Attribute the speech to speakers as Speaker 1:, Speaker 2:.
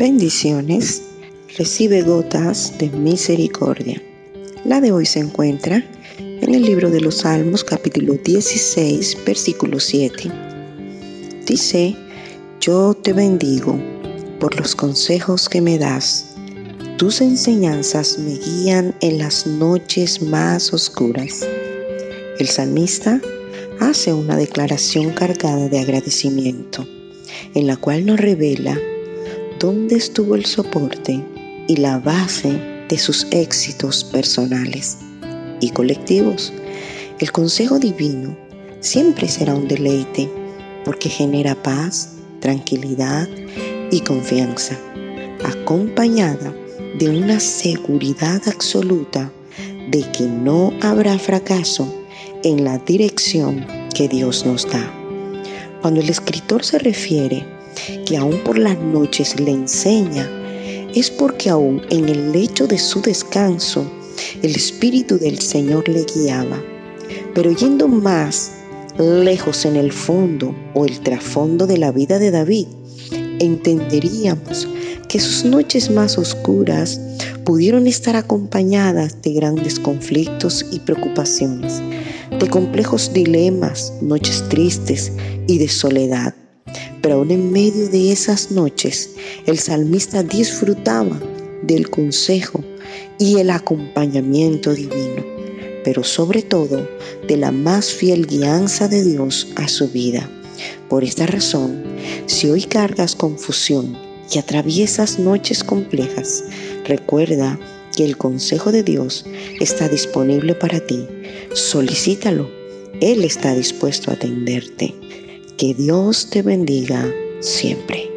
Speaker 1: Bendiciones. Recibe gotas de misericordia. La de hoy se encuentra en el libro de los Salmos capítulo 16 versículo 7. Dice, yo te bendigo por los consejos que me das. Tus enseñanzas me guían en las noches más oscuras. El salmista hace una declaración cargada de agradecimiento, en la cual nos revela dónde estuvo el soporte y la base de sus éxitos personales y colectivos. El consejo divino siempre será un deleite porque genera paz, tranquilidad y confianza, acompañada de una seguridad absoluta de que no habrá fracaso en la dirección que Dios nos da. Cuando el escritor se refiere que aún por las noches le enseña, es porque aún en el lecho de su descanso el Espíritu del Señor le guiaba. Pero yendo más lejos en el fondo o el trasfondo de la vida de David, entenderíamos que sus noches más oscuras pudieron estar acompañadas de grandes conflictos y preocupaciones, de complejos dilemas, noches tristes y de soledad. Pero aún en medio de esas noches, el salmista disfrutaba del consejo y el acompañamiento divino, pero sobre todo de la más fiel guianza de Dios a su vida. Por esta razón, si hoy cargas confusión y atraviesas noches complejas, recuerda que el consejo de Dios está disponible para ti. Solicítalo. Él está dispuesto a atenderte. Que Dios te bendiga siempre.